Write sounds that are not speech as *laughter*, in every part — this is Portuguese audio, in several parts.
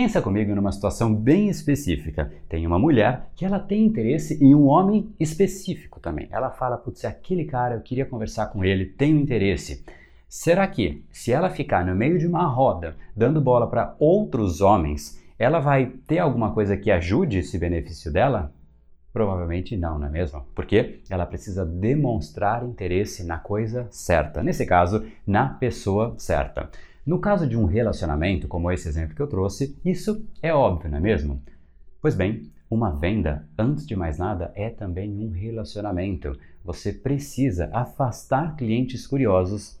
Pensa comigo numa situação bem específica. Tem uma mulher que ela tem interesse em um homem específico também. Ela fala, putz, aquele cara, eu queria conversar com ele, tenho interesse. Será que, se ela ficar no meio de uma roda, dando bola para outros homens, ela vai ter alguma coisa que ajude esse benefício dela? Provavelmente não, não é mesmo? Porque ela precisa demonstrar interesse na coisa certa, nesse caso, na pessoa certa. No caso de um relacionamento, como esse exemplo que eu trouxe, isso é óbvio, não é mesmo? Pois bem, uma venda, antes de mais nada, é também um relacionamento. Você precisa afastar clientes curiosos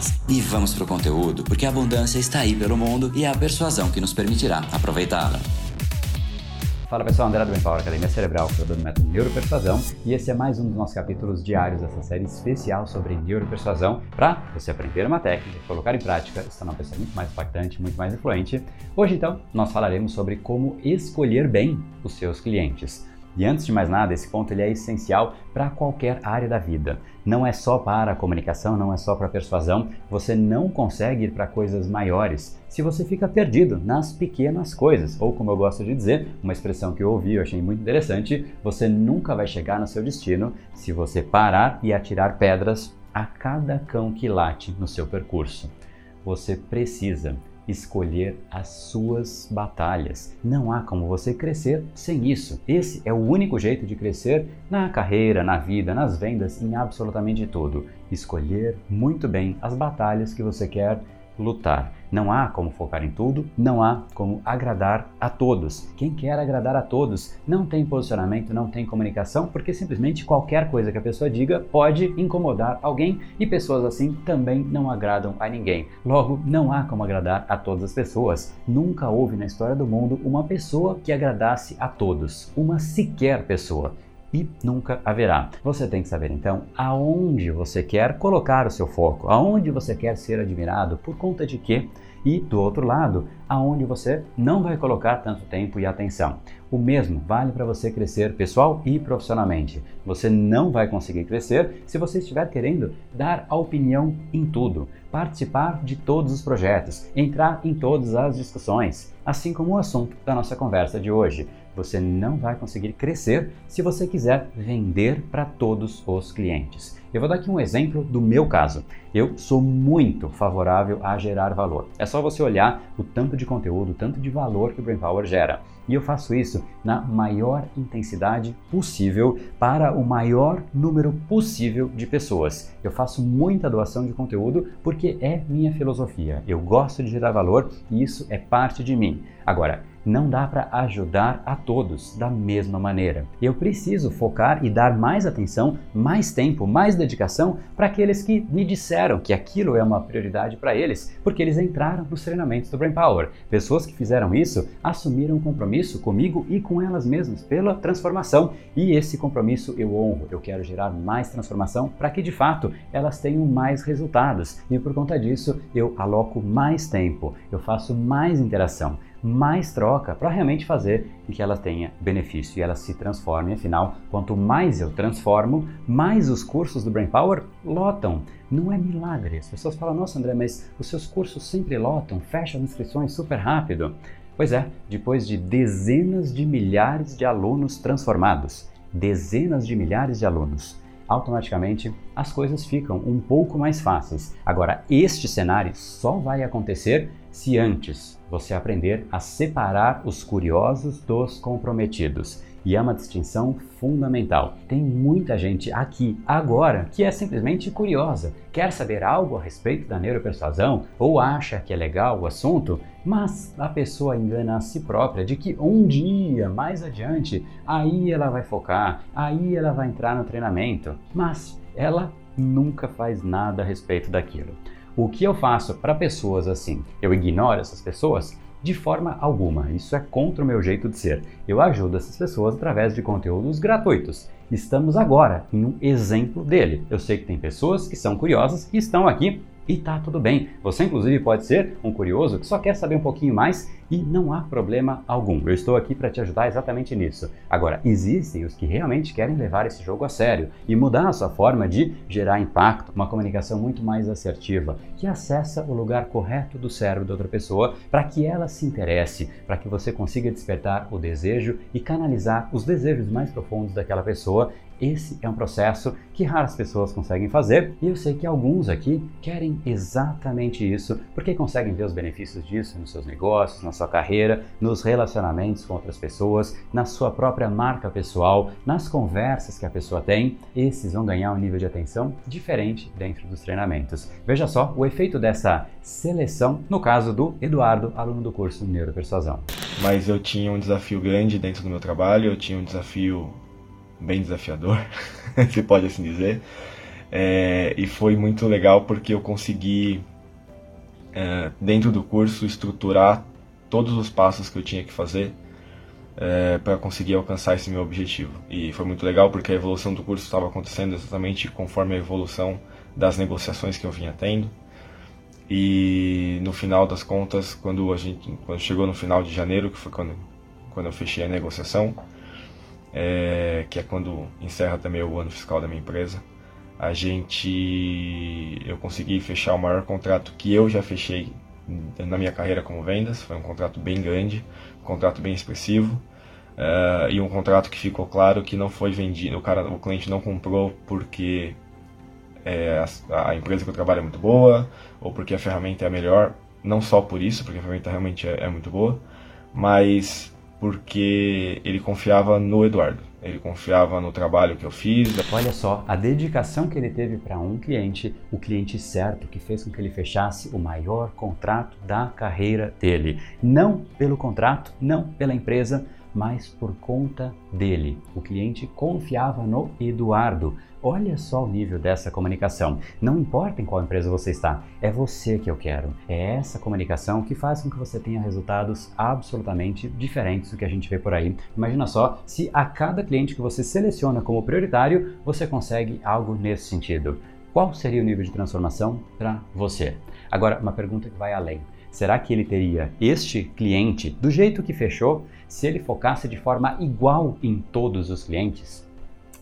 E vamos pro conteúdo, porque a abundância está aí pelo mundo e é a persuasão que nos permitirá aproveitá-la. Fala pessoal, André do Empower Academia Cerebral, criador do método Neuropersuasão, e esse é mais um dos nossos capítulos diários dessa série especial sobre neuropersuasão, para você aprender uma técnica, colocar em prática, se tornar uma pessoa muito mais impactante, muito mais influente. Hoje então, nós falaremos sobre como escolher bem os seus clientes. E antes de mais nada, esse ponto ele é essencial para qualquer área da vida. Não é só para a comunicação, não é só para a persuasão. Você não consegue ir para coisas maiores se você fica perdido nas pequenas coisas. Ou, como eu gosto de dizer, uma expressão que eu ouvi e achei muito interessante: você nunca vai chegar no seu destino se você parar e atirar pedras a cada cão que late no seu percurso. Você precisa escolher as suas batalhas. Não há como você crescer sem isso. Esse é o único jeito de crescer na carreira, na vida, nas vendas, em absolutamente tudo. Escolher muito bem as batalhas que você quer lutar. Não há como focar em tudo, não há como agradar a todos. Quem quer agradar a todos não tem posicionamento, não tem comunicação, porque simplesmente qualquer coisa que a pessoa diga pode incomodar alguém e pessoas assim também não agradam a ninguém. Logo, não há como agradar a todas as pessoas. Nunca houve na história do mundo uma pessoa que agradasse a todos, uma sequer pessoa e nunca haverá. Você tem que saber então aonde você quer colocar o seu foco, aonde você quer ser admirado, por conta de quê? E do outro lado, aonde você não vai colocar tanto tempo e atenção. O mesmo vale para você crescer pessoal e profissionalmente. Você não vai conseguir crescer se você estiver querendo dar a opinião em tudo, participar de todos os projetos, entrar em todas as discussões, assim como o assunto da nossa conversa de hoje. Você não vai conseguir crescer se você quiser vender para todos os clientes. Eu vou dar aqui um exemplo do meu caso. Eu sou muito favorável a gerar valor. É só você olhar o tanto de conteúdo, o tanto de valor que o Brain Power gera. E eu faço isso na maior intensidade possível para o maior número possível de pessoas. Eu faço muita doação de conteúdo porque é minha filosofia. Eu gosto de gerar valor e isso é parte de mim. Agora, não dá para ajudar a todos da mesma maneira. Eu preciso focar e dar mais atenção, mais tempo, mais dedicação para aqueles que me disseram que aquilo é uma prioridade para eles, porque eles entraram nos treinamentos do Brain Power. Pessoas que fizeram isso assumiram um compromisso comigo e com elas mesmas pela transformação, e esse compromisso eu honro. Eu quero gerar mais transformação para que de fato elas tenham mais resultados, e por conta disso eu aloco mais tempo, eu faço mais interação mais troca para realmente fazer com que ela tenha benefício e ela se transforme. Afinal, quanto mais eu transformo, mais os cursos do Brain Power lotam. Não é milagre. As pessoas falam: Nossa, André, mas os seus cursos sempre lotam, fecham as inscrições super rápido. Pois é, depois de dezenas de milhares de alunos transformados, dezenas de milhares de alunos, automaticamente as coisas ficam um pouco mais fáceis. Agora, este cenário só vai acontecer se antes você aprender a separar os curiosos dos comprometidos. E é uma distinção fundamental. Tem muita gente aqui agora que é simplesmente curiosa, quer saber algo a respeito da neuropersuasão ou acha que é legal o assunto, mas a pessoa engana a si própria de que um dia mais adiante aí ela vai focar, aí ela vai entrar no treinamento, mas ela nunca faz nada a respeito daquilo. O que eu faço para pessoas assim? Eu ignoro essas pessoas? De forma alguma, isso é contra o meu jeito de ser. Eu ajudo essas pessoas através de conteúdos gratuitos. Estamos agora em um exemplo dele. Eu sei que tem pessoas que são curiosas e estão aqui e tá tudo bem. Você, inclusive, pode ser um curioso que só quer saber um pouquinho mais e não há problema algum. Eu estou aqui para te ajudar exatamente nisso. Agora, existem os que realmente querem levar esse jogo a sério e mudar a sua forma de gerar impacto, uma comunicação muito mais assertiva, que acessa o lugar correto do cérebro da outra pessoa para que ela se interesse, para que você consiga despertar o desejo e canalizar os desejos mais profundos daquela pessoa esse é um processo que raras pessoas conseguem fazer e eu sei que alguns aqui querem exatamente isso porque conseguem ver os benefícios disso nos seus negócios, na sua carreira, nos relacionamentos com outras pessoas, na sua própria marca pessoal, nas conversas que a pessoa tem. Esses vão ganhar um nível de atenção diferente dentro dos treinamentos. Veja só o efeito dessa seleção no caso do Eduardo, aluno do curso Neuropersuasão. Mas eu tinha um desafio grande dentro do meu trabalho, eu tinha um desafio bem desafiador, *laughs* se pode assim dizer. É, e foi muito legal porque eu consegui, é, dentro do curso, estruturar todos os passos que eu tinha que fazer é, para conseguir alcançar esse meu objetivo. E foi muito legal porque a evolução do curso estava acontecendo exatamente conforme a evolução das negociações que eu vinha tendo. E no final das contas, quando a gente quando chegou no final de janeiro, que foi quando, quando eu fechei a negociação, é, que é quando encerra também o ano fiscal da minha empresa. A gente, eu consegui fechar o maior contrato que eu já fechei na minha carreira como vendas. Foi um contrato bem grande, um contrato bem expressivo. Uh, e um contrato que ficou claro que não foi vendido, o cara, o cliente não comprou porque é, a, a, empresa que eu trabalho é muito boa ou porque a ferramenta é a melhor, não só por isso, porque a ferramenta realmente é, é muito boa, mas porque ele confiava no Eduardo. Ele confiava no trabalho que eu fiz. Olha só a dedicação que ele teve para um cliente, o cliente certo que fez com que ele fechasse o maior contrato da carreira dele. Não pelo contrato, não pela empresa, mas por conta dele. O cliente confiava no Eduardo. Olha só o nível dessa comunicação. Não importa em qual empresa você está, é você que eu quero. É essa comunicação que faz com que você tenha resultados absolutamente diferentes do que a gente vê por aí. Imagina só se a cada cliente que você seleciona como prioritário, você consegue algo nesse sentido. Qual seria o nível de transformação para você? Agora, uma pergunta que vai além. Será que ele teria este cliente do jeito que fechou se ele focasse de forma igual em todos os clientes?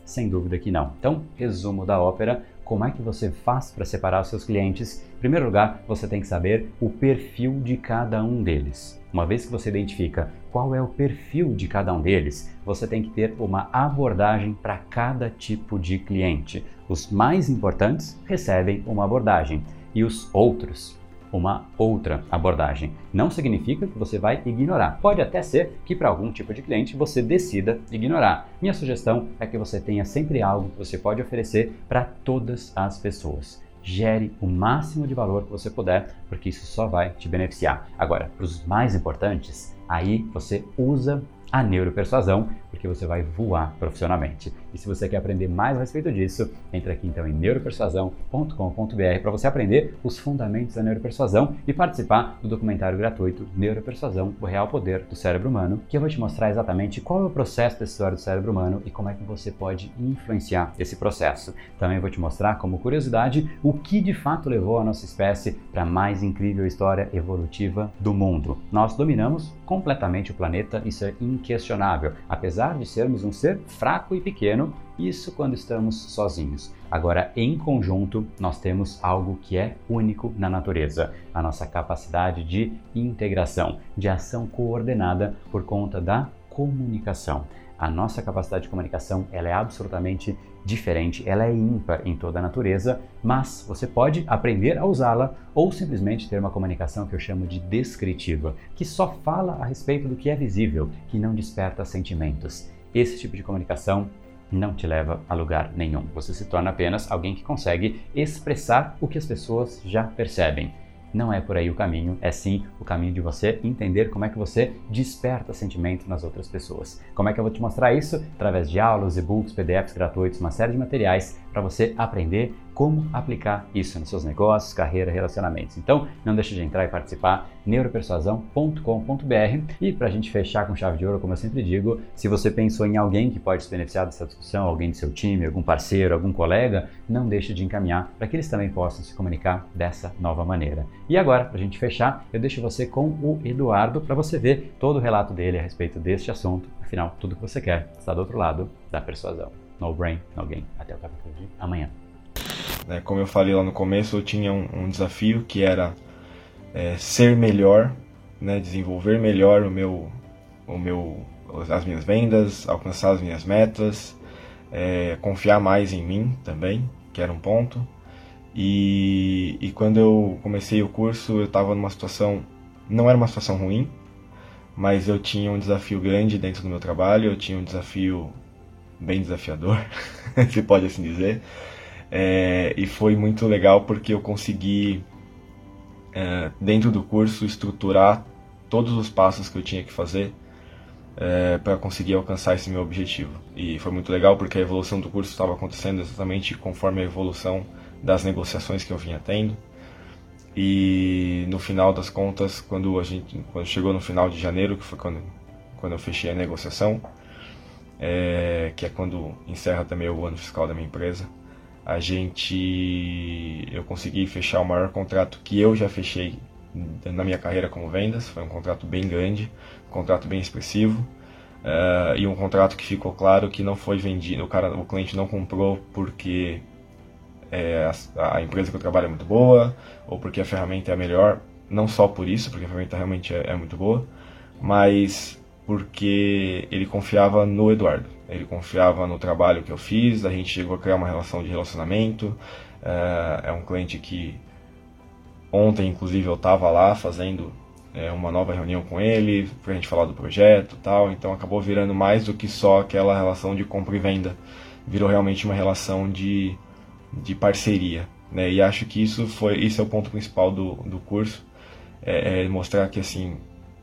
Sem dúvida que não. Então, resumo da ópera: como é que você faz para separar os seus clientes? Em primeiro lugar, você tem que saber o perfil de cada um deles. Uma vez que você identifica qual é o perfil de cada um deles, você tem que ter uma abordagem para cada tipo de cliente. Os mais importantes recebem uma abordagem e os outros uma outra abordagem. Não significa que você vai ignorar. Pode até ser que para algum tipo de cliente você decida ignorar. Minha sugestão é que você tenha sempre algo que você pode oferecer para todas as pessoas. Gere o máximo de valor que você puder, porque isso só vai te beneficiar. Agora, para os mais importantes, aí você usa a neuropersuasão, porque você vai voar profissionalmente. E se você quer aprender mais a respeito disso, entre aqui então em neuropersuasão.com.br para você aprender os fundamentos da neuropersuasão e participar do documentário gratuito Neuropersuasão, o real poder do cérebro humano, que eu vou te mostrar exatamente qual é o processo dessa história do cérebro humano e como é que você pode influenciar esse processo. Também vou te mostrar, como curiosidade, o que de fato levou a nossa espécie para a mais incrível história evolutiva do mundo. Nós dominamos completamente o planeta, isso é inquestionável. Apesar de sermos um ser fraco e pequeno, isso quando estamos sozinhos. Agora, em conjunto, nós temos algo que é único na natureza: a nossa capacidade de integração, de ação coordenada por conta da comunicação. A nossa capacidade de comunicação ela é absolutamente diferente, ela é ímpar em toda a natureza, mas você pode aprender a usá-la ou simplesmente ter uma comunicação que eu chamo de descritiva, que só fala a respeito do que é visível, que não desperta sentimentos. Esse tipo de comunicação não te leva a lugar nenhum. Você se torna apenas alguém que consegue expressar o que as pessoas já percebem. Não é por aí o caminho, é sim o caminho de você entender como é que você desperta sentimento nas outras pessoas. Como é que eu vou te mostrar isso? Através de aulas, e-books, PDFs gratuitos, uma série de materiais para você aprender como aplicar isso nos seus negócios, carreira, relacionamentos. Então, não deixe de entrar e participar neuropersuasão.com.br e para a gente fechar com chave de ouro, como eu sempre digo, se você pensou em alguém que pode se beneficiar dessa discussão, alguém do seu time, algum parceiro, algum colega, não deixe de encaminhar para que eles também possam se comunicar dessa nova maneira. E agora, para a gente fechar, eu deixo você com o Eduardo para você ver todo o relato dele a respeito deste assunto. Afinal, tudo que você quer está do outro lado da persuasão. No brain, no gain. Até o capítulo de amanhã. É, como eu falei lá no começo, eu tinha um, um desafio que era é, ser melhor, né, desenvolver melhor o meu, o meu, as minhas vendas, alcançar as minhas metas, é, confiar mais em mim também, que era um ponto. E, e quando eu comecei o curso, eu estava numa situação, não era uma situação ruim, mas eu tinha um desafio grande dentro do meu trabalho, eu tinha um desafio bem desafiador, *laughs* se pode assim dizer. É, e foi muito legal porque eu consegui, é, dentro do curso, estruturar todos os passos que eu tinha que fazer é, para conseguir alcançar esse meu objetivo. E foi muito legal porque a evolução do curso estava acontecendo exatamente conforme a evolução das negociações que eu vinha tendo. E no final das contas, quando a gente quando chegou no final de janeiro, que foi quando, quando eu fechei a negociação, é, que é quando encerra também o ano fiscal da minha empresa, a gente eu consegui fechar o maior contrato que eu já fechei na minha carreira como vendas. Foi um contrato bem grande um contrato bem expressivo uh, e um contrato que ficou claro que não foi vendido. O cara o cliente não comprou porque é, a, a, empresa que eu trabalho é muito boa ou porque a ferramenta é a melhor. Não só por isso porque a ferramenta realmente é, é muito boa mas porque ele confiava no Eduardo ele confiava no trabalho que eu fiz, a gente chegou a criar uma relação de relacionamento. É, é um cliente que ontem, inclusive, eu estava lá fazendo é, uma nova reunião com ele, para a gente falar do projeto tal. Então acabou virando mais do que só aquela relação de compra e venda. Virou realmente uma relação de, de parceria. Né? E acho que isso foi isso é o ponto principal do, do curso. É, é mostrar que assim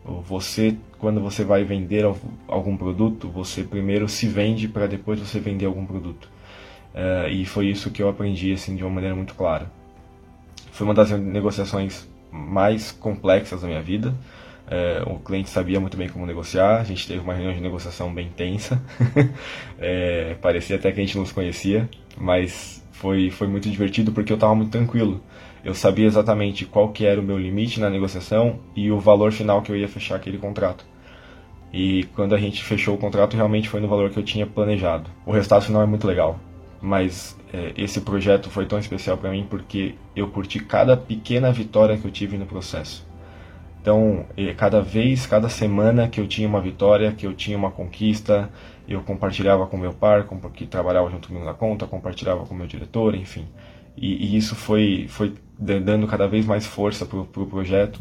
você, quando você vai vender algum produto, você primeiro se vende para depois você vender algum produto. Uh, e foi isso que eu aprendi assim de uma maneira muito clara. Foi uma das negociações mais complexas da minha vida. Uh, o cliente sabia muito bem como negociar. A gente teve uma reunião de negociação bem tensa. é, *laughs* parecia até que a gente não se conhecia, mas foi, foi muito divertido porque eu estava muito tranquilo eu sabia exatamente qual que era o meu limite na negociação e o valor final que eu ia fechar aquele contrato. E quando a gente fechou o contrato, realmente foi no valor que eu tinha planejado. O resultado final é muito legal, mas é, esse projeto foi tão especial para mim porque eu curti cada pequena vitória que eu tive no processo. Então, cada vez, cada semana que eu tinha uma vitória, que eu tinha uma conquista, eu compartilhava com meu par, que trabalhava junto comigo na conta, compartilhava com meu diretor, enfim. E, e isso foi, foi dando cada vez mais força para o pro projeto